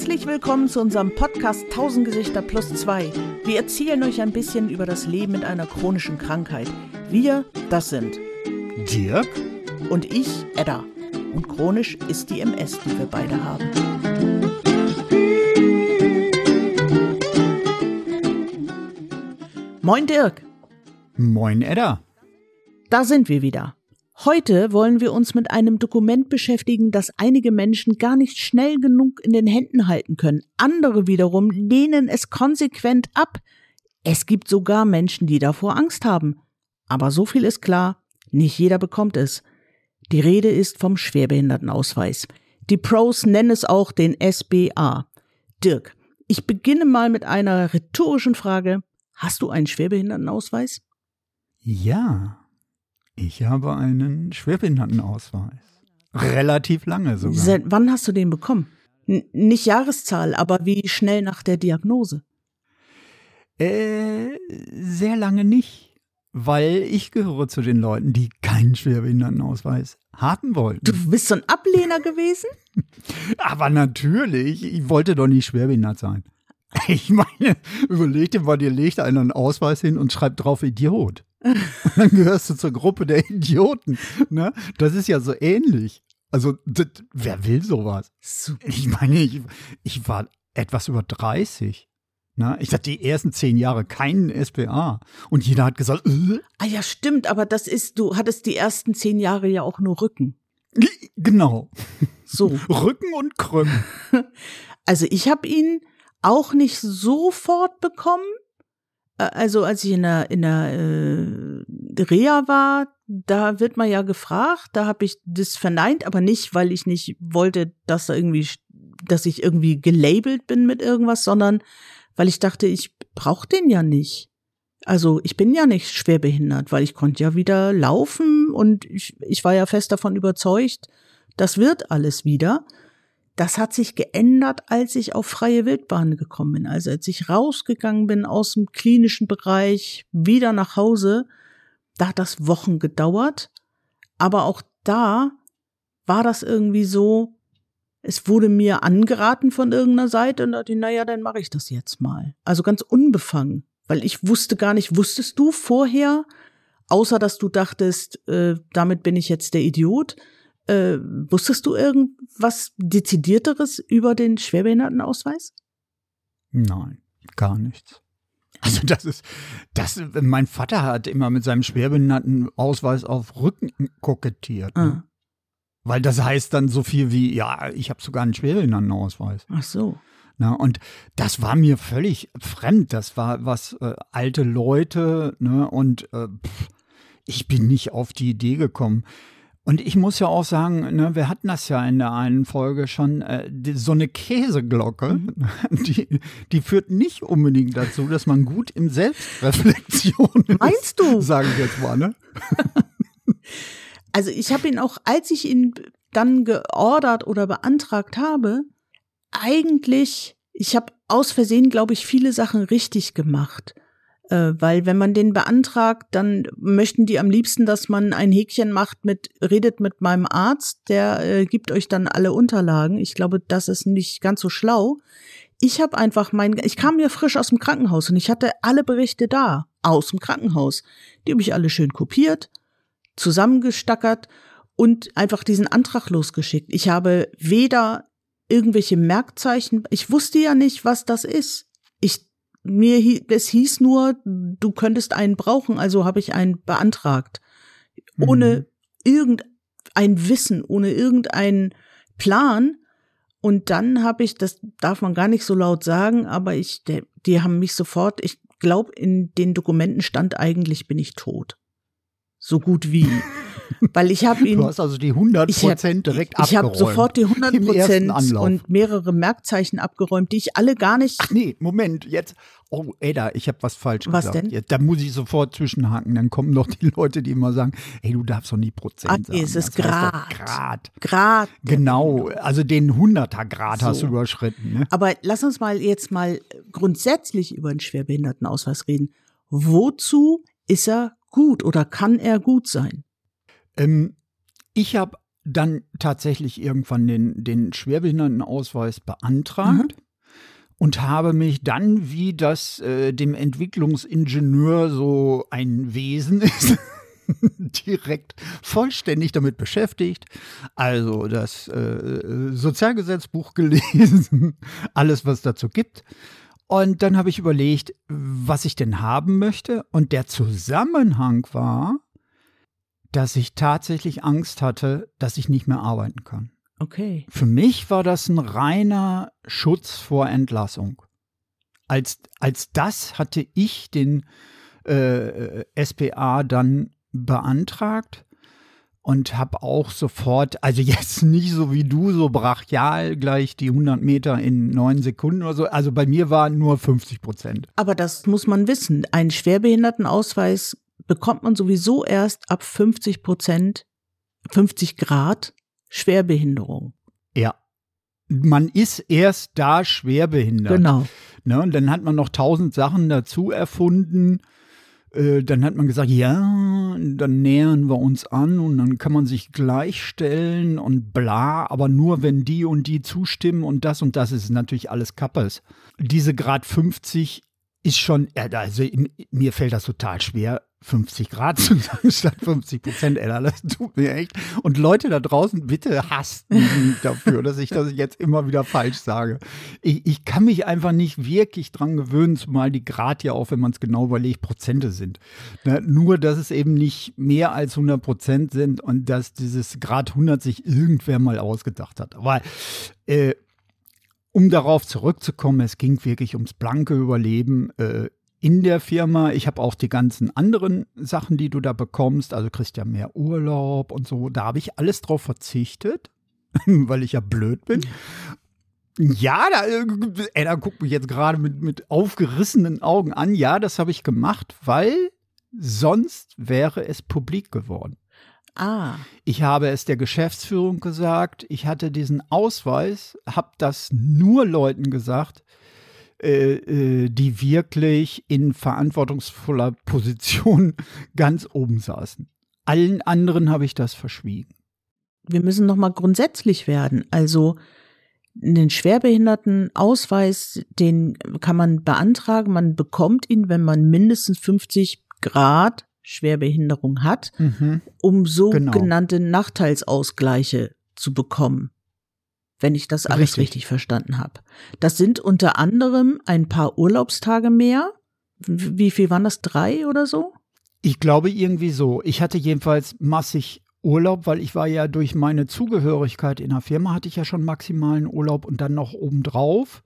Herzlich willkommen zu unserem Podcast 1000 Gesichter plus 2. Wir erzählen euch ein bisschen über das Leben mit einer chronischen Krankheit. Wir, das sind Dirk und ich, Edda. Und chronisch ist die MS, die wir beide haben. Moin Dirk. Moin Edda. Da sind wir wieder. Heute wollen wir uns mit einem Dokument beschäftigen, das einige Menschen gar nicht schnell genug in den Händen halten können. Andere wiederum lehnen es konsequent ab. Es gibt sogar Menschen, die davor Angst haben. Aber so viel ist klar, nicht jeder bekommt es. Die Rede ist vom Schwerbehindertenausweis. Die Pros nennen es auch den SBA. Dirk, ich beginne mal mit einer rhetorischen Frage. Hast du einen Schwerbehindertenausweis? Ja. Ich habe einen Schwerbehindertenausweis. Relativ lange sogar. Seit wann hast du den bekommen? N nicht Jahreszahl, aber wie schnell nach der Diagnose? Äh, sehr lange nicht, weil ich gehöre zu den Leuten, die keinen Schwerbehindertenausweis haben wollten. Du bist so ein Ablehner gewesen? Aber natürlich, ich wollte doch nicht schwerbehindert sein. Ich meine, überleg dir mal, dir legt einer einen Ausweis hin und schreibt drauf Idiot. Und dann gehörst du zur Gruppe der Idioten. Ne? Das ist ja so ähnlich. Also, das, wer will sowas? Ich meine, ich, ich war etwas über 30. Ne? Ich hatte die ersten zehn Jahre keinen SPA. Und jeder hat gesagt, äh? Ah ja, stimmt, aber das ist, du hattest die ersten zehn Jahre ja auch nur Rücken. Genau. So. Rücken und Krümmen. Also ich habe ihn auch nicht sofort bekommen. Also als ich in der, in der äh, Reha war, da wird man ja gefragt, da habe ich das verneint, aber nicht, weil ich nicht wollte, dass da irgendwie, dass ich irgendwie gelabelt bin mit irgendwas, sondern weil ich dachte, ich brauche den ja nicht. Also ich bin ja nicht schwerbehindert, weil ich konnte ja wieder laufen und ich, ich war ja fest davon überzeugt, das wird alles wieder. Das hat sich geändert, als ich auf freie Wildbahn gekommen bin. Also als ich rausgegangen bin aus dem klinischen Bereich, wieder nach Hause, da hat das Wochen gedauert. Aber auch da war das irgendwie so, es wurde mir angeraten von irgendeiner Seite und dachte, naja, dann mache ich das jetzt mal. Also ganz unbefangen, weil ich wusste gar nicht, wusstest du vorher, außer dass du dachtest, äh, damit bin ich jetzt der Idiot, äh, wusstest du irgendwas Dezidierteres über den Schwerbehindertenausweis? Nein, gar nichts. Also das ist, das, mein Vater hat immer mit seinem Schwerbehindertenausweis auf Rücken kokettiert. Ne? Ah. Weil das heißt dann so viel wie, ja, ich habe sogar einen Schwerbehindertenausweis. Ach so. Na, und das war mir völlig fremd. Das war was äh, alte Leute, ne? Und äh, pff, ich bin nicht auf die Idee gekommen. Und ich muss ja auch sagen, ne, wir hatten das ja in der einen Folge schon, äh, die, so eine Käseglocke, Mhm. die, die führt nicht unbedingt dazu, dass man gut im Selbstreflexion ist. Meinst du? Sage ich jetzt mal, ne? Also ich habe ihn auch, als ich ihn dann geordert oder beantragt habe, eigentlich, ich habe aus Versehen, glaube ich, viele Sachen richtig gemacht. Äh, weil wenn man den beantragt, dann möchten die am liebsten, dass man ein Häkchen macht mit, redet mit meinem Arzt, der äh, gibt euch dann alle Unterlagen. Ich glaube, das ist nicht ganz so schlau. Ich habe einfach mein, ich kam ja frisch aus dem Krankenhaus und ich hatte alle Berichte da, aus dem Krankenhaus. Die habe ich alle schön kopiert, zusammengestackert und einfach diesen Antrag losgeschickt. Ich habe weder irgendwelche Merkzeichen, ich wusste ja nicht, was das ist. Ich mir es hieß nur, du könntest einen brauchen, also habe ich einen beantragt. Ohne irgendein Wissen, ohne irgendeinen Plan. Und dann habe ich, das darf man gar nicht so laut sagen, aber ich, die haben mich sofort, ich glaube, in den Dokumenten stand eigentlich, bin ich tot. So gut wie. Weil ich habe ihn. Du hast also die 100 Ich hab- Prozent direkt ich habe abgeräumt. sofort die 100 Im ersten Prozent und mehrere Merkzeichen abgeräumt, die ich alle gar nicht. Ach nee, Moment, jetzt. Oh, Ada, ich habe was falsch Was gesagt. denn? Jetzt, da muss ich sofort zwischenhaken. Dann kommen noch die Leute, die immer sagen, hey, du darfst doch nie Prozent Ah, sagen. es ist Das Grad. Grad. Grad. Genau, also den 100er Grad hast So. du überschritten. Ne? Aber lass uns mal jetzt mal grundsätzlich über den Schwerbehindertenausweis reden. Wozu ist er gut oder kann er gut sein? Ähm, ich habe dann tatsächlich irgendwann den, den Schwerbehindertenausweis beantragt. Mhm und habe mich dann, wie das äh, dem Entwicklungsingenieur so ein Wesen ist, direkt vollständig damit beschäftigt. Also das äh, Sozialgesetzbuch gelesen, alles, was dazu gibt. Und dann habe ich überlegt, was ich denn haben möchte. Und der Zusammenhang war, dass ich tatsächlich Angst hatte, dass ich nicht mehr arbeiten kann. Okay. Für mich war das ein reiner Schutz vor Entlassung. Als, als das hatte ich den äh, SPA dann beantragt und habe auch sofort, also jetzt nicht so wie du, so brachial gleich die 100 Meter in neun Sekunden oder so. Also bei mir waren nur 50 Prozent. Aber das muss man wissen. Einen Schwerbehindertenausweis bekommt man sowieso erst ab 50 Prozent, 50 Grad Schwerbehinderung. Ja. Man ist erst da schwerbehindert. Genau. Ne, und dann hat man noch tausend Sachen dazu erfunden. Äh, dann hat man gesagt, ja, dann nähern wir uns an und dann kann man sich gleichstellen und bla, aber nur wenn die und die zustimmen und das und das ist natürlich alles Kappes. Diese Grad 50 ist schon, also mir fällt das total schwer, 50 Grad zu sagen statt 50 Prozent, Ella, das tut mir echt. Und Leute da draußen, bitte hasst mich dafür, dass ich das jetzt immer wieder falsch sage. Ich, ich kann mich einfach nicht wirklich dran gewöhnen, zumal die Grad ja auch, wenn man es genau überlegt, Prozente sind. Ne? Nur, dass es eben nicht mehr als 100 Prozent sind und dass dieses Grad 100 sich irgendwer mal ausgedacht hat. Aber äh, um darauf zurückzukommen, es ging wirklich ums blanke Überleben. Äh, in der Firma. Ich habe auch die ganzen anderen Sachen, die du da bekommst. Also kriegst ja mehr Urlaub und so. Da habe ich alles drauf verzichtet, weil ich ja blöd bin. Ja, da, äh, da guckt mich jetzt gerade mit, mit aufgerissenen Augen an. Ja, das habe ich gemacht, weil sonst wäre es publik geworden. Ah. Ich habe es der Geschäftsführung gesagt. Ich hatte diesen Ausweis, habe das nur Leuten gesagt, äh, äh, die wirklich in verantwortungsvoller Position ganz oben saßen. Allen anderen habe ich das verschwiegen. Wir müssen noch mal grundsätzlich werden. Also einen Schwerbehindertenausweis, den kann man beantragen. Man bekommt ihn, wenn man mindestens 50 Grad Schwerbehinderung hat, mhm. um sogenannte genau. Nachteilsausgleiche zu bekommen wenn ich das alles richtig, richtig verstanden habe. Das sind unter anderem ein paar Urlaubstage mehr. Wie viel waren das? Drei oder so? Ich glaube irgendwie so. Ich hatte jedenfalls massig Urlaub, weil ich war ja durch meine Zugehörigkeit in der Firma hatte ich ja schon maximalen Urlaub und dann noch obendrauf.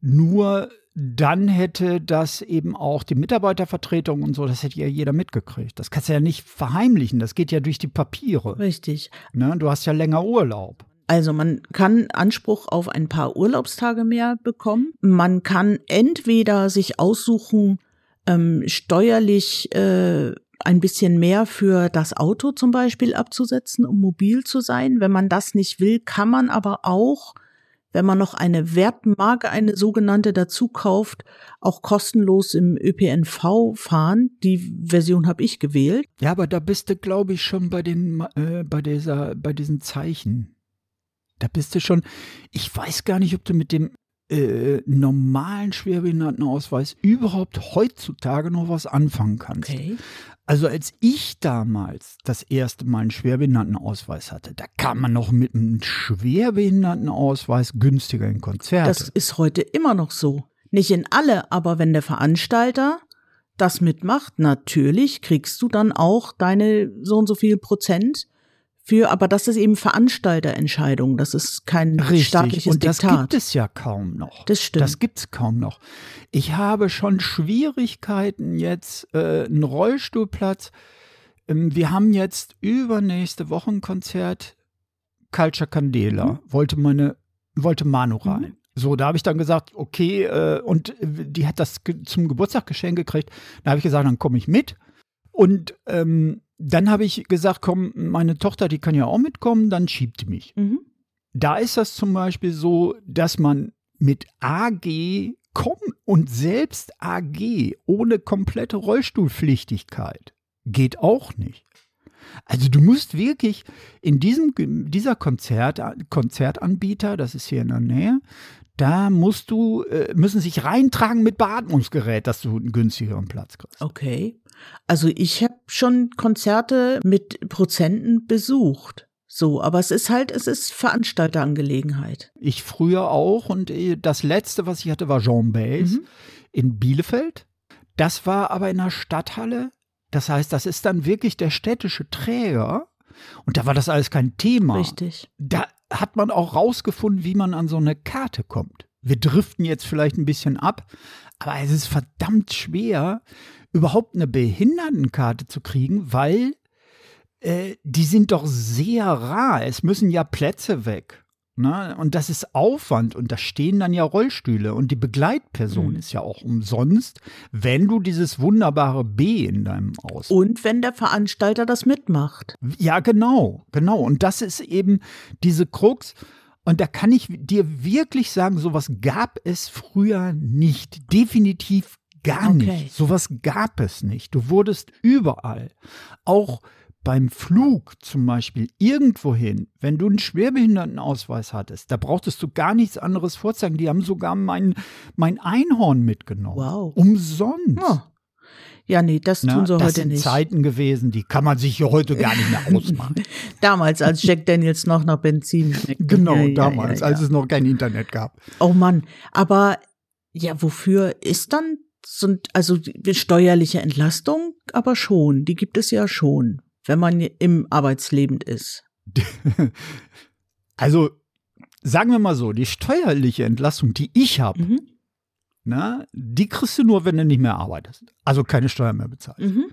Nur dann hätte das eben auch die Mitarbeitervertretung und so, das hätte ja jeder mitgekriegt. Das kannst du ja nicht verheimlichen, das geht ja durch die Papiere. Richtig. Ne? Du hast ja länger Urlaub. Also man kann Anspruch auf ein paar Urlaubstage mehr bekommen. Man kann entweder sich aussuchen, ähm, steuerlich äh, ein bisschen mehr für das Auto zum Beispiel abzusetzen, um mobil zu sein. Wenn man das nicht will, kann man aber auch, wenn man noch eine Wertmarke, eine sogenannte dazu kauft, auch kostenlos im ÖPNV fahren. Die Version habe ich gewählt. Ja, aber da bist du, glaube ich, schon bei den äh, bei dieser bei diesen Zeichen. Da bist du schon, ich weiß gar nicht, ob du mit dem äh, normalen Schwerbehindertenausweis überhaupt heutzutage noch was anfangen kannst. Okay. Also als ich damals das erste Mal einen Schwerbehindertenausweis hatte, da kam man noch mit einem Schwerbehindertenausweis günstiger in Konzerte. Das ist heute immer noch so. Nicht in alle, aber wenn der Veranstalter das mitmacht, natürlich kriegst du dann auch deine so und so viel Prozent für, aber das ist eben Veranstalterentscheidung. Das ist kein Richtig. staatliches Und das Diktat. gibt es ja kaum noch. Das stimmt. Das gibt es kaum noch. Ich habe schon Schwierigkeiten jetzt, äh, einen Rollstuhlplatz. Ähm, wir haben jetzt übernächste Woche ein Konzert. Culture Candela mhm. wollte meine, wollte Manu mhm. rein. Mhm. So, da habe ich dann gesagt, okay, äh, und die hat das ge zum Geburtstag geschenkt gekriegt. Da habe ich gesagt, dann komme ich mit. Und ähm, dann habe ich gesagt, komm, meine Tochter, die kann ja auch mitkommen, dann schiebt die mich. Mhm. Da ist das zum Beispiel so, dass man mit AG kommt und selbst AG ohne komplette Rollstuhlpflichtigkeit geht auch nicht. Also du musst wirklich in diesem dieser Konzert, Konzertanbieter, das ist hier in der Nähe, da musst du, äh, müssen sich reintragen mit Beatmungsgerät, dass du einen günstigeren Platz kriegst. Okay. Also ich habe schon Konzerte mit Prozenten besucht. So, aber es ist halt, es ist Veranstalterangelegenheit. Ich früher auch und äh, das letzte, was ich hatte, war Jean Bays mhm. in Bielefeld. Das war aber in der Stadthalle. Das heißt, das ist dann wirklich der städtische Träger. Und da war das alles kein Thema. Richtig. Da hat man auch rausgefunden, wie man an so eine Karte kommt. Wir driften jetzt vielleicht ein bisschen ab, aber es ist verdammt schwer, überhaupt eine Behindertenkarte zu kriegen, weil äh, die sind doch sehr rar. Es müssen ja Plätze weg. Ne? Und das ist Aufwand und da stehen dann ja Rollstühle und die Begleitperson mhm. ist ja auch umsonst, wenn du dieses wunderbare B in deinem Aus. Und wenn der Veranstalter das mitmacht. Ja, genau, genau. Und das ist eben diese Krux. Und da kann ich dir wirklich sagen, sowas gab es früher nicht. Definitiv gar okay. nicht. Sowas gab es nicht. Du wurdest überall, auch beim Flug zum Beispiel irgendwohin, wenn du einen Schwerbehindertenausweis hattest, da brauchtest du gar nichts anderes vorzeigen. Die haben sogar mein, mein Einhorn mitgenommen. Wow. Umsonst. Ja. Ja, nee, das tun Na, sie das heute sind nicht. Zeiten gewesen, die kann man sich hier heute gar nicht mehr ausmachen. damals, als Jack Daniels noch nach Benzin schmeckte. Genau, ja, damals, ja, ja, als es noch kein Internet gab. Oh Mann, aber ja, wofür ist dann so, also steuerliche Entlastung? Aber schon, die gibt es ja schon wenn man im Arbeitsleben ist? Also, sagen wir mal so, die steuerliche Entlassung, die ich habe, mhm. na, die kriegst du nur, wenn du nicht mehr arbeitest. Also keine Steuer mehr bezahlst. Mhm.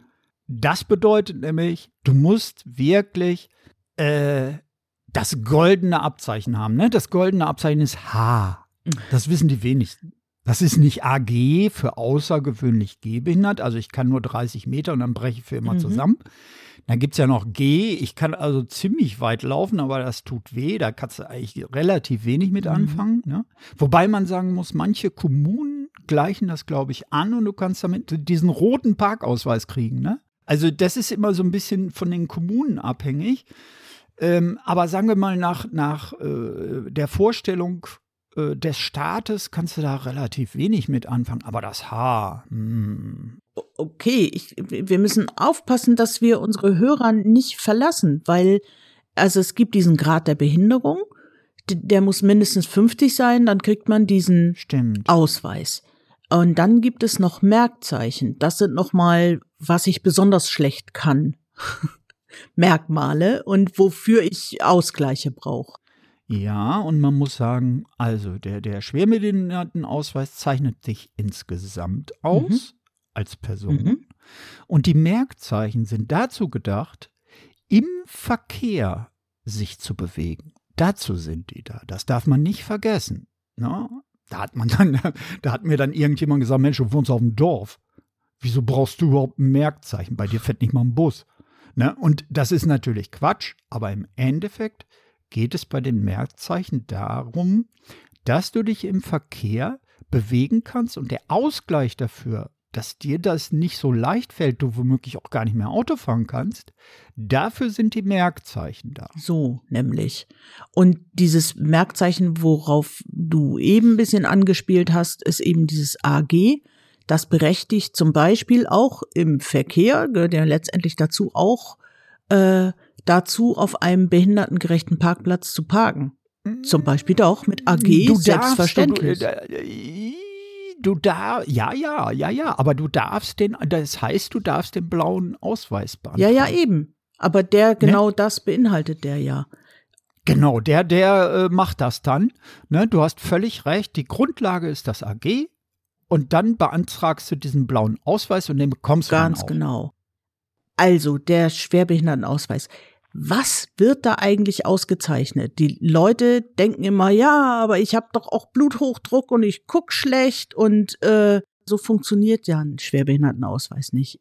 Das bedeutet nämlich, du musst wirklich äh, das goldene Abzeichen haben. Ne? Das goldene Abzeichen ist H. Mhm. Das wissen die wenigsten. Das ist nicht AG für außergewöhnlich gehbehindert. Also ich kann nur 30 Meter und dann breche ich für immer mhm. zusammen. Dann gibt es ja noch G. Ich kann also ziemlich weit laufen, aber das tut weh. Da kannst du eigentlich relativ wenig mit mhm. anfangen. Mhm. Ne? Wobei man sagen muss, manche Kommunen gleichen das, glaube ich, an und du kannst damit diesen roten Parkausweis kriegen. Ne? Also das ist immer so ein bisschen von den Kommunen abhängig. Ähm, aber sagen wir mal, nach, nach äh, der Vorstellung äh, des Staates kannst du da relativ wenig mit anfangen. Aber das Haar. Hm. Okay, ich, wir müssen aufpassen, dass wir unsere Hörer nicht verlassen, weil also es gibt diesen Grad der Behinderung, der muss mindestens 50 sein, dann kriegt man diesen Stimmt. Ausweis. Und dann gibt es noch Merkzeichen. Das sind noch mal, was ich besonders schlecht kann. Merkmale und wofür ich Ausgleiche brauche. Ja, und man muss sagen, also der, der Schwerbehindertenausweis zeichnet sich insgesamt aus mhm. als Person. Mhm. Und die Merkzeichen sind dazu gedacht, im Verkehr sich zu bewegen. Dazu sind die da. Das darf man nicht vergessen. Ne? Da hat man dann, da hat mir dann irgendjemand gesagt, Mensch, du wohnst auf dem Dorf. Wieso brauchst du überhaupt ein Merkzeichen? Bei dir fährt nicht mal ein Bus. Ne? Und das ist natürlich Quatsch, aber im Endeffekt geht es bei den Merkzeichen darum, dass du dich im Verkehr bewegen kannst und der Ausgleich dafür, dass dir das nicht so leicht fällt, du womöglich auch gar nicht mehr Auto fahren kannst, dafür sind die Merkzeichen da. So, nämlich. Und dieses Merkzeichen, worauf du eben ein bisschen angespielt hast, ist eben dieses AG. Das berechtigt zum Beispiel auch im Verkehr, ja letztendlich dazu auch, äh, dazu, auf einem behindertengerechten Parkplatz zu parken. Zum Beispiel doch mit AG du selbstverständlich. Darfst, du, du darfst, ja, ja, ja, ja, aber du darfst den, das heißt, du darfst den blauen Ausweis beantragen. Ja, ja, eben. Aber der, genau ne? das beinhaltet der ja. Genau, der, der äh, macht das dann. Ne? Du hast völlig recht. Die Grundlage ist das AG und dann beantragst du diesen blauen Ausweis und den bekommst du Ganz genau. Also der Schwerbehindertenausweis was wird da eigentlich ausgezeichnet? Die Leute denken immer, ja, aber ich habe doch auch Bluthochdruck und ich guck schlecht und äh, so funktioniert ja ein Schwerbehindertenausweis nicht.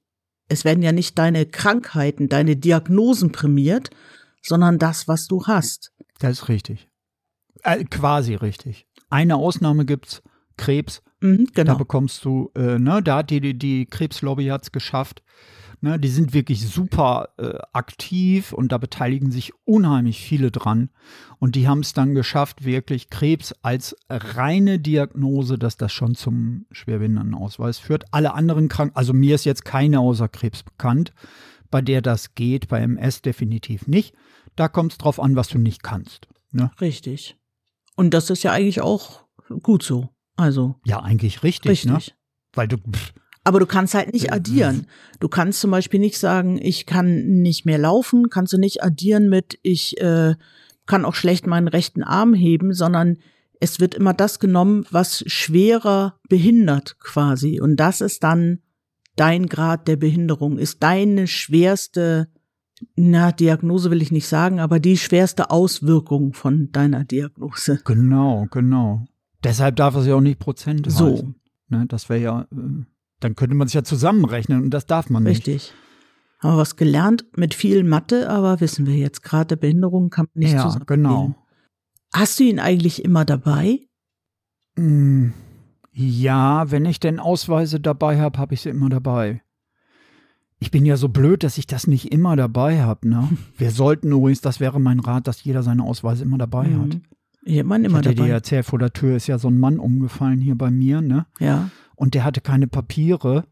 Es werden ja nicht deine Krankheiten, deine Diagnosen prämiert, sondern das, was du hast. Das ist richtig. Äh, quasi richtig. Eine Ausnahme gibt's, Krebs. Mhm, genau. Da bekommst du, äh, ne, da hat die, die, die Krebslobby hat's geschafft Ne, die sind wirklich super äh, aktiv und da beteiligen sich unheimlich viele dran. Und die haben es dann geschafft, wirklich Krebs als reine Diagnose, dass das schon zum Schwerbehindertenausweis führt. Alle anderen Kranken, also mir ist jetzt keine außer Krebs bekannt, bei der das geht, bei MS definitiv nicht. Da kommt es drauf an, was du nicht kannst. Ne? Richtig. Und das ist ja eigentlich auch gut so. Also. Ja, eigentlich richtig. Ne? Richtig. Ne? Weil du. Pff, aber du kannst halt nicht addieren. Du kannst zum Beispiel nicht sagen, ich kann nicht mehr laufen, kannst du nicht addieren mit, ich äh, kann auch schlecht meinen rechten Arm heben, sondern es wird immer das genommen, was schwerer behindert quasi. Und das ist dann dein Grad der Behinderung, ist deine schwerste, na, Diagnose will ich nicht sagen, aber die schwerste Auswirkung von deiner Diagnose. Genau, genau. Deshalb darf es ja auch nicht Prozent so. Heißen. Ne, das wäre ja äh, dann könnte man sich ja zusammenrechnen und das darf man nicht. Richtig. Haben wir was gelernt mit viel Mathe, aber wissen wir jetzt, gerade Behinderung kann man nicht ja, Ja, genau. Hast du ihn eigentlich immer dabei? Mm, ja, wenn ich denn Ausweise dabei habe, habe ich sie immer dabei. Ich bin ja so blöd, dass ich das nicht immer dabei habe. Ne? Wir sollten übrigens, das wäre mein Rat, dass jeder seine Ausweise immer dabei mhm. hat. Habe immer ich hatte dir erzählt, vor der Tür ist ja so ein Mann umgefallen hier bei mir, ne? Ja und der hatte keine Papiere.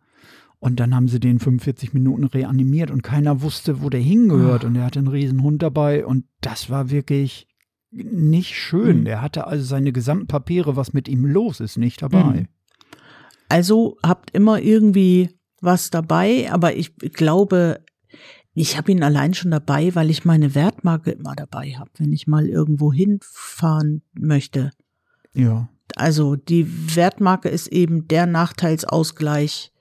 Und dann haben sie den 45 Minuten reanimiert und keiner wusste, wo der hingehört. Oh. Und er hatte einen riesen Hund dabei und das war wirklich nicht schön. Mhm. Der hatte also seine gesamten Papiere, was mit ihm los ist, nicht dabei. Mhm. Also habt immer irgendwie was dabei, aber ich glaube, ich habe ihn allein schon dabei, weil ich meine Wertmarke immer dabei habe, wenn ich mal irgendwo hinfahren möchte. Ja. Also die Wertmarke ist eben der Nachteilsausgleich,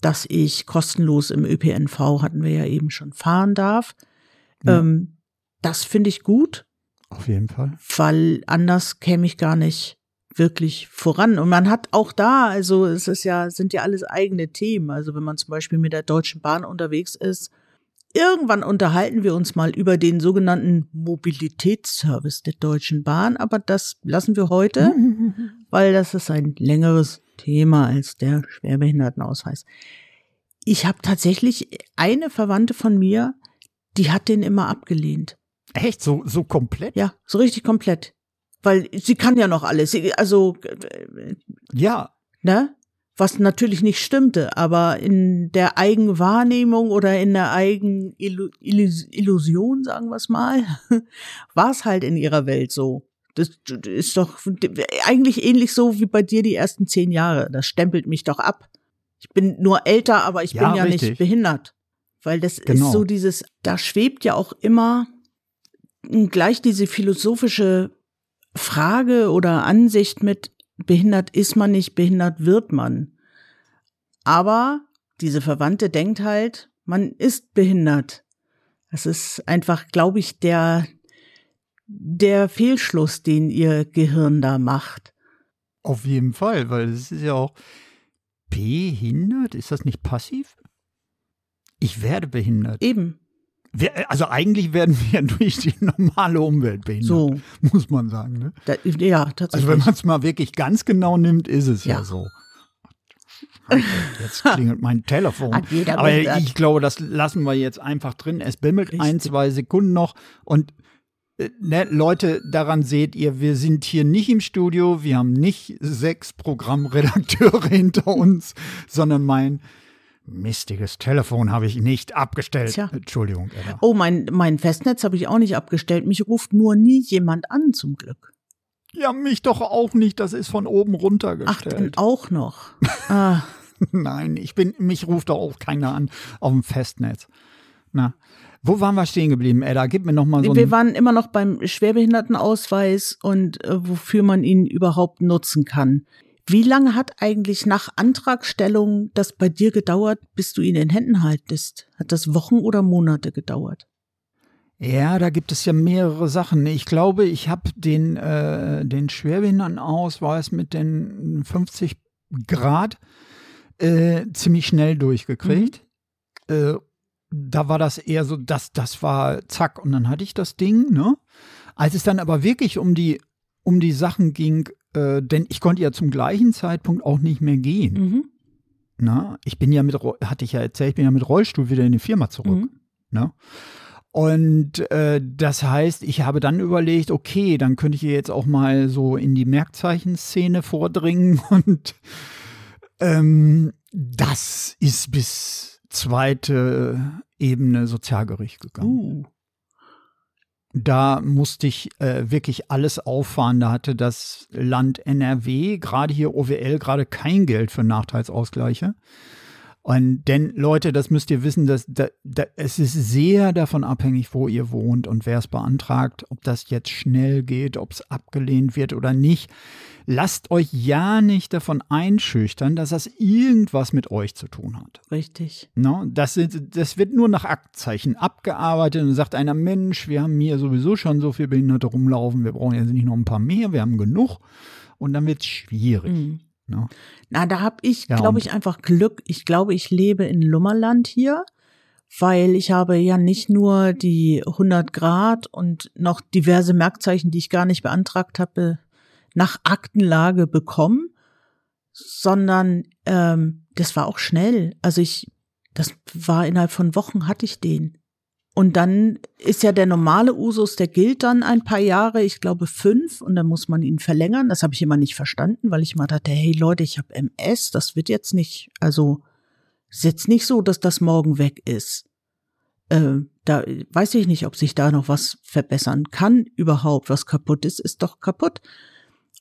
dass ich kostenlos im ÖPNV, hatten wir ja eben schon, fahren darf. Ja. Ähm, das finde ich gut. Auf jeden Fall. Weil anders käme ich gar nicht wirklich voran. Und man hat auch da, also es ist ja, sind ja alles eigene Themen. Also wenn man zum Beispiel mit der Deutschen Bahn unterwegs ist, Irgendwann unterhalten wir uns mal über den sogenannten Mobilitätsservice der Deutschen Bahn, aber das lassen wir heute, weil das ist ein längeres Thema als der Schwerbehindertenausweis. Ich habe tatsächlich eine Verwandte von mir, die hat den immer abgelehnt. Echt? So, so komplett? Ja, so richtig komplett. Weil sie kann ja noch alles. Sie, also. Ja. Ne? Was natürlich nicht stimmte, aber in der Eigenwahrnehmung oder in der Eigenillusion, sagen wir es mal, war es halt in ihrer Welt so. Das ist doch eigentlich ähnlich so wie bei dir die ersten zehn Jahre. Das stempelt mich doch ab. Ich bin nur älter, aber ich ja, bin ja richtig. nicht behindert. Weil das genau. ist so dieses, da schwebt ja auch immer gleich diese philosophische Frage oder Ansicht mit, behindert ist man nicht, behindert wird man. Aber diese Verwandte denkt halt, man ist behindert. Das ist einfach, glaube ich, der, der Fehlschluss, den ihr Gehirn da macht. Auf jeden Fall, weil es ist ja auch behindert. Ist das nicht passiv? Ich werde behindert. Eben. Also eigentlich werden wir durch die normale Umwelt behindert, so. muss man sagen. Ne? Da, ja, tatsächlich. Also wenn man es mal wirklich ganz genau nimmt, ist es ja, ja so. Jetzt klingelt mein Telefon. Aber ich glaube, das lassen wir jetzt einfach drin. Es bimmelt Richtig. ein, zwei Sekunden noch und äh, Ne, Leute, daran seht ihr, wir sind hier nicht im Studio, wir haben nicht sechs Programmredakteure hinter uns, sondern mein Mistiges Telefon habe ich nicht abgestellt. Tja. Entschuldigung, Edda. Oh, mein, mein Festnetz habe ich auch nicht abgestellt. Mich ruft nur nie jemand an, zum Glück. Ja, mich doch auch nicht. Das ist von oben runtergestellt. Ach, auch noch. ah. Nein, ich bin, mich ruft doch auch keiner an auf dem Festnetz. Na, wo waren wir stehen geblieben, Edda? Gib mir noch mal so Wir waren immer noch beim Schwerbehindertenausweis und äh, wofür man ihn überhaupt nutzen kann. Wie lange hat eigentlich nach Antragstellung das bei dir gedauert, bis du ihn in Händen haltest? Hat das Wochen oder Monate gedauert? Ja, da gibt es ja mehrere Sachen. Ich glaube, ich habe den, äh, den Schwerbehindertenausweis mit den 50 Grad äh, ziemlich schnell durchgekriegt. Mhm. Äh, da war das eher so, das, das war zack und dann hatte ich das Ding, ne? Als es dann aber wirklich um die, um die Sachen ging, äh, denn ich konnte ja zum gleichen Zeitpunkt auch nicht mehr gehen. Mhm. Na, ich bin ja mit, hatte ich ja erzählt, ich bin ja mit Rollstuhl wieder in die Firma zurück. Mhm. Ne? Und äh, das heißt, ich habe dann überlegt, okay, dann könnte ich jetzt auch mal so in die Merkzeichenszene vordringen und ähm, das ist bis zweite Ebene Sozialgericht gegangen. Uh. Da musste ich äh, wirklich alles auffahren. Da hatte das Land NRW, gerade hier OWL, gerade kein Geld für Nachteilsausgleiche. Und denn, Leute, das müsst ihr wissen, dass da, da, es ist sehr davon abhängig, wo ihr wohnt und wer es beantragt, ob das jetzt schnell geht, ob es abgelehnt wird oder nicht. Lasst euch ja nicht davon einschüchtern, dass das irgendwas mit euch zu tun hat. Richtig. No, das, sind, das wird nur nach Aktzeichen abgearbeitet und sagt einer, Mensch, wir haben hier sowieso schon so viele Behinderte rumlaufen, wir brauchen jetzt nicht noch ein paar mehr, wir haben genug. Und dann wird es schwierig. Mhm. No? Na, da habe ich, Ja, glaube ich, einfach Glück. Ich glaube, ich lebe in Lummerland hier, weil ich habe ja nicht nur die 100 Grad und noch diverse Merkzeichen, die ich gar nicht beantragt habe, nach Aktenlage bekommen, sondern ähm, das war auch schnell. Also ich, das war innerhalb von Wochen hatte ich den. Und dann ist ja der normale Usus, der gilt dann ein paar Jahre, ich glaube fünf, und dann muss man ihn verlängern. Das habe ich immer nicht verstanden, weil ich immer dachte, hey Leute, ich habe MS, das wird jetzt nicht, also ist jetzt nicht so, dass das morgen weg ist. Äh, da weiß ich nicht, ob sich da noch was verbessern kann überhaupt. Was kaputt ist, ist doch kaputt.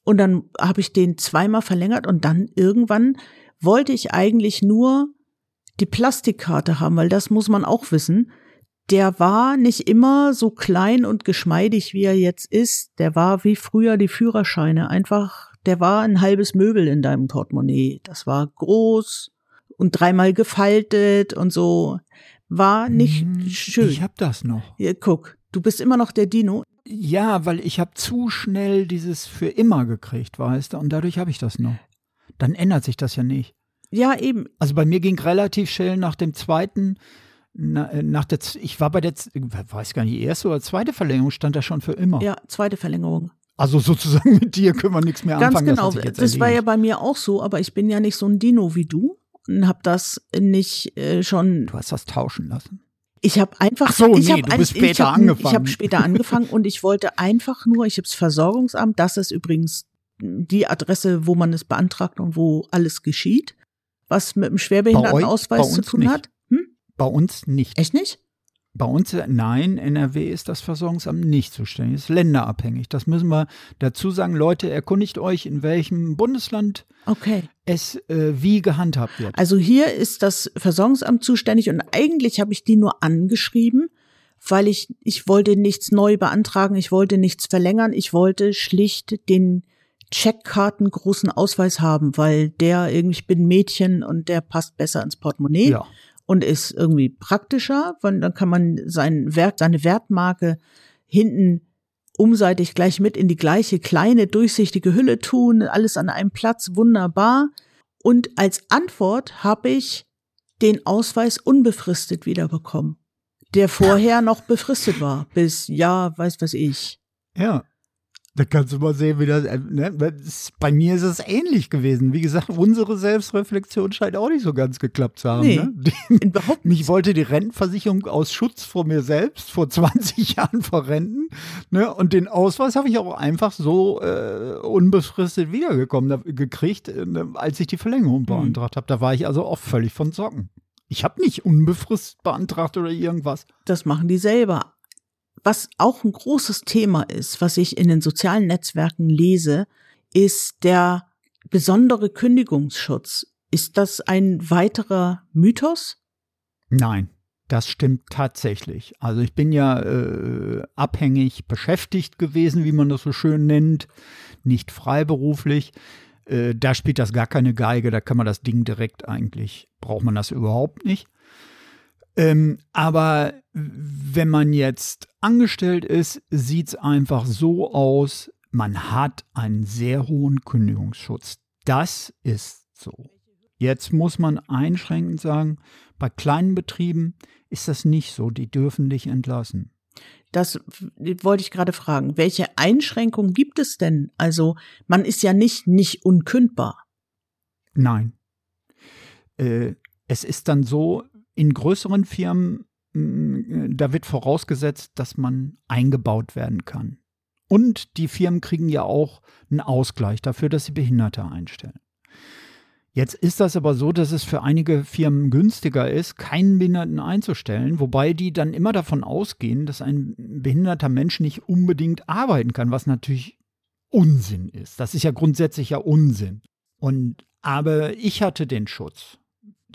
Und dann habe ich den zweimal verlängert und dann irgendwann wollte ich eigentlich nur die Plastikkarte haben, weil das muss man auch wissen. Der war nicht immer so klein und geschmeidig, wie er jetzt ist. Der war wie früher die Führerscheine. Einfach, der war ein halbes Möbel in deinem Portemonnaie. Das war groß und dreimal gefaltet und so. War nicht Hm, schön. Ich habe das noch. Hier, guck, du bist immer noch der Dino. Ja, weil ich habe zu schnell dieses für immer gekriegt, weißt du, und dadurch habe ich das noch. Dann ändert sich das ja nicht. Ja, eben. Also bei mir ging relativ schnell nach dem zweiten, na, äh, nach der, ich war bei der, weiß gar nicht, erste oder zweite Verlängerung stand da schon für immer. Ja, zweite Verlängerung. Also sozusagen mit dir können wir nichts mehr Ganz anfangen. genau. Das, Das, war ja bei mir auch so, aber ich bin ja nicht so ein Dino wie du und habe das nicht äh, schon Du hast das tauschen lassen. Ich habe einfach, Ach so, ich nee, hab du bist ich später hab, angefangen. Ich habe später angefangen und ich wollte einfach nur, ich habe das Versorgungsamt, das ist übrigens die Adresse, wo man es beantragt und wo alles geschieht, was mit dem Schwerbehindertenausweis euch- zu tun nicht. hat. Hm? Bei uns nicht. Echt nicht? Bei uns, nein, NRW ist das Versorgungsamt nicht zuständig. ist länderabhängig. Das müssen wir dazu sagen. Leute, erkundigt euch, in welchem Bundesland Okay. es äh, wie gehandhabt wird. Also hier ist das Versorgungsamt zuständig und eigentlich habe ich die nur angeschrieben, weil ich, ich wollte nichts neu beantragen, ich wollte nichts verlängern, ich wollte schlicht den Checkkarten großen Ausweis haben, weil der irgendwie, ich bin Mädchen und der passt besser ins Portemonnaie ja. Und ist irgendwie praktischer, weil dann kann man sein Wert, seine Wertmarke hinten umseitig gleich mit in die gleiche kleine durchsichtige Hülle tun, alles an einem Platz, wunderbar. Und als Antwort habe ich den Ausweis unbefristet wiederbekommen, der vorher noch befristet war, bis ja, weiß was ich. Ja. Da kannst du mal sehen, wie das, äh, ne? Bei mir ist es ähnlich gewesen. Wie gesagt, unsere Selbstreflexion scheint auch nicht so ganz geklappt zu haben. Nee. Ne? Die, Überhaupt mich wollte die Rentenversicherung aus Schutz vor mir selbst vor 20 Jahren verrenten. Ne? Und den Ausweis habe ich auch einfach so äh, unbefristet wiedergekommen, gekriegt, äh, ne, als ich die Verlängerung beantragt habe. Da war ich also auch völlig von Socken. Ich habe nicht unbefristet beantragt oder irgendwas. Das machen die selber. Was auch ein großes Thema ist, was ich in den sozialen Netzwerken lese, ist der besondere Kündigungsschutz. Ist das ein weiterer Mythos? Nein, das stimmt tatsächlich. Also ich bin ja äh, abhängig beschäftigt gewesen, wie man das so schön nennt, nicht freiberuflich. Äh, da spielt das gar keine Geige, da kann man das Ding direkt eigentlich, braucht man das überhaupt nicht. Ähm, aber wenn man jetzt angestellt ist, sieht es einfach so aus, man hat einen sehr hohen Kündigungsschutz. Das ist so. Jetzt muss man einschränkend sagen, bei kleinen Betrieben ist das nicht so. Die dürfen dich entlassen. Das wollte ich gerade fragen. Welche Einschränkungen gibt es denn? Also man ist ja nicht nicht unkündbar. Nein. äh, es ist dann so, in größeren Firmen, mh, da wird vorausgesetzt, dass man eingebaut werden kann. Und die Firmen kriegen ja auch einen Ausgleich dafür, dass sie Behinderte einstellen. Jetzt ist das aber so, dass es für einige Firmen günstiger ist, keinen Behinderten einzustellen, wobei die dann immer davon ausgehen, dass ein behinderter Mensch nicht unbedingt arbeiten kann, was natürlich Unsinn ist. Das ist ja grundsätzlich ja Unsinn. Und aber ich hatte den Schutz.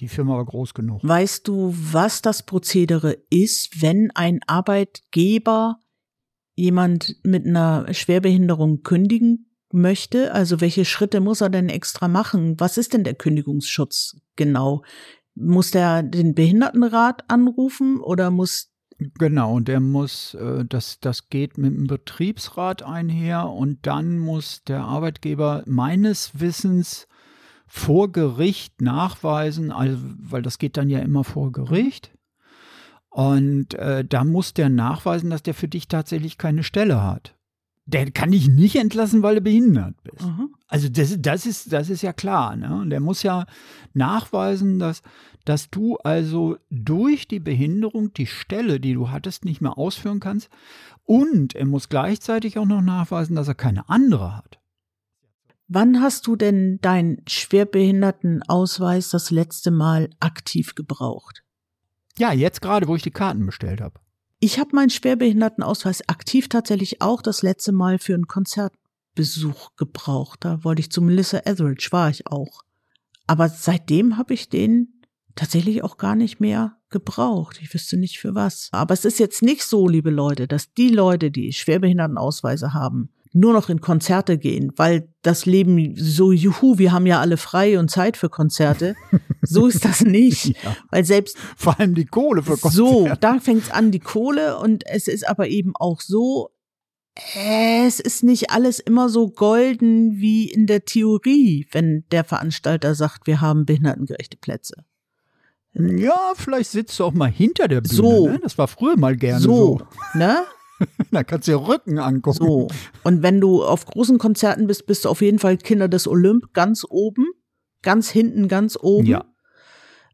Die Firma war groß genug. Weißt du, was das Prozedere ist, wenn ein Arbeitgeber jemand mit einer Schwerbehinderung kündigen möchte? Also welche Schritte muss er denn extra machen? Was ist denn der Kündigungsschutz genau? Muss der den Behindertenrat anrufen oder muss Genau, der muss, äh, das, das geht mit dem Betriebsrat einher und dann muss der Arbeitgeber meines Wissens vor Gericht nachweisen, also, weil das geht dann ja immer vor Gericht. Und äh, da muss der nachweisen, dass der für dich tatsächlich keine Stelle hat der kann dich nicht entlassen, weil du behindert bist. Mhm. Also das, das, ist, das ist ja klar. Ne? Und der muss ja nachweisen, dass, dass du also durch die Behinderung die Stelle, die du hattest, nicht mehr ausführen kannst. Und er muss gleichzeitig auch noch nachweisen, dass er keine andere hat. Wann hast du denn deinen Schwerbehindertenausweis das letzte Mal aktiv gebraucht? Ja, jetzt gerade, wo ich die Karten bestellt habe. Ich habe meinen Schwerbehindertenausweis aktiv tatsächlich auch das letzte Mal für einen Konzertbesuch gebraucht. Da wollte ich zu Melissa Etheridge, war ich auch. Aber seitdem habe ich den tatsächlich auch gar nicht mehr gebraucht. Ich wüsste nicht für was. Aber es ist jetzt nicht so, liebe Leute, dass die Leute, die Schwerbehindertenausweise haben, nur noch in Konzerte gehen, weil das Leben so, juhu, wir haben ja alle frei und Zeit für Konzerte. So ist das nicht. ja. Weil selbst. Vor allem die Kohle für Konzerte. So, da fängt es an, die Kohle. Und es ist aber eben auch so, es ist nicht alles immer so golden wie in der Theorie, wenn der Veranstalter sagt, wir haben behindertengerechte Plätze. Ja, vielleicht sitzt du auch mal hinter der Bühne. So. Ne? Das war früher mal gerne so. so. Ne? da kannst du dir Rücken angucken. So. Und wenn du auf großen Konzerten bist, bist du auf jeden Fall Kinder des Olymp ganz oben, ganz hinten, ganz oben. Ja.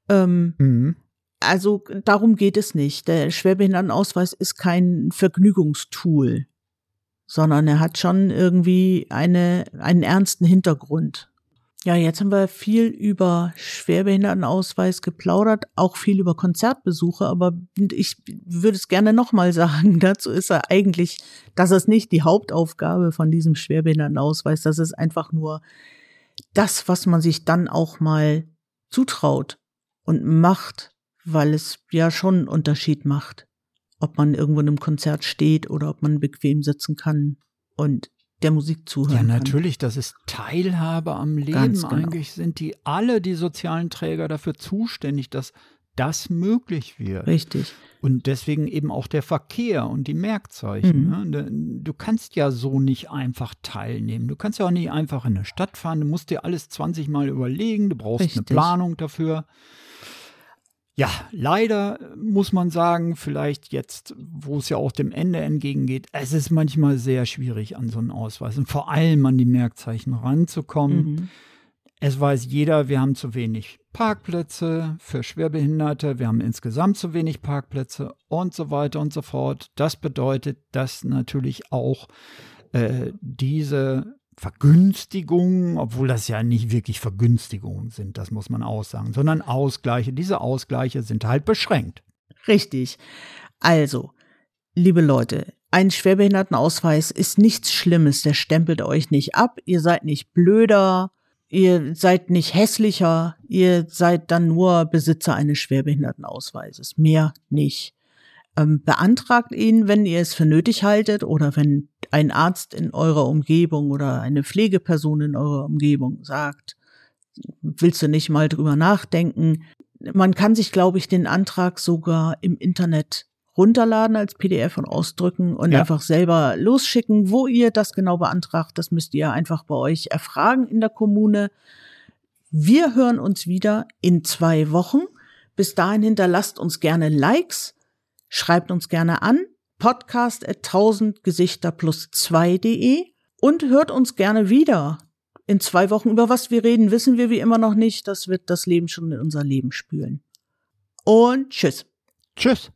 Ähm, mhm. Also darum geht es nicht. Der Schwerbehindertenausweis ist kein Vergnügungstool, sondern er hat schon irgendwie eine, einen ernsten Hintergrund. Ja, jetzt haben wir viel über Schwerbehindertenausweis geplaudert, auch viel über Konzertbesuche, aber ich würde es gerne nochmal sagen, dazu ist er eigentlich, das ist nicht die Hauptaufgabe von diesem Schwerbehindertenausweis, das ist einfach nur das, was man sich dann auch mal zutraut und macht, weil es ja schon einen Unterschied macht, ob man irgendwo in einem Konzert steht oder ob man bequem sitzen kann. Und der Musik zuhören. Ja, natürlich, kann. das ist Teilhabe am Leben. Genau. Eigentlich sind die alle, die sozialen Träger, dafür zuständig, dass das möglich wird. Richtig. Und deswegen eben auch der Verkehr und die Merkzeichen. Mhm. Ne? Du kannst ja so nicht einfach teilnehmen. Du kannst ja auch nicht einfach in eine Stadt fahren. Du musst dir alles 20 Mal überlegen. Du brauchst Richtig. eine Planung dafür. Ja, leider muss man sagen, vielleicht jetzt, wo es ja auch dem Ende entgegengeht, es ist manchmal sehr schwierig an so einen Ausweis und vor allem an die Merkzeichen ranzukommen. Mhm. Es weiß jeder, wir haben zu wenig Parkplätze für Schwerbehinderte, wir haben insgesamt zu wenig Parkplätze und so weiter und so fort. Das bedeutet, dass natürlich auch äh, diese Vergünstigungen, obwohl das ja nicht wirklich Vergünstigungen sind, das muss man auch sagen, sondern Ausgleiche. Diese Ausgleiche sind halt beschränkt. Richtig. Also, liebe Leute, ein Schwerbehindertenausweis ist nichts Schlimmes, der stempelt euch nicht ab, ihr seid nicht blöder, ihr seid nicht hässlicher, ihr seid dann nur Besitzer eines Schwerbehindertenausweises, mehr nicht. Ähm, beantragt ihn, wenn ihr es für nötig haltet oder wenn ein Arzt in eurer Umgebung oder eine Pflegeperson in eurer Umgebung sagt, willst du nicht mal drüber nachdenken? Man kann sich, glaube ich, den Antrag sogar im Internet runterladen als PDF und ausdrücken und ja. einfach selber losschicken. Wo ihr das genau beantragt, das müsst ihr einfach bei euch erfragen in der Kommune. Wir hören uns wieder in zwei Wochen. Bis dahin hinterlasst uns gerne Likes Schreibt uns gerne an podcast at 1000 Gesichter plus 2.de und hört uns gerne wieder. In zwei Wochen über was wir reden, wissen wir wie immer noch nicht. Das wird das Leben schon in unser Leben spülen. Und tschüss. Tschüss.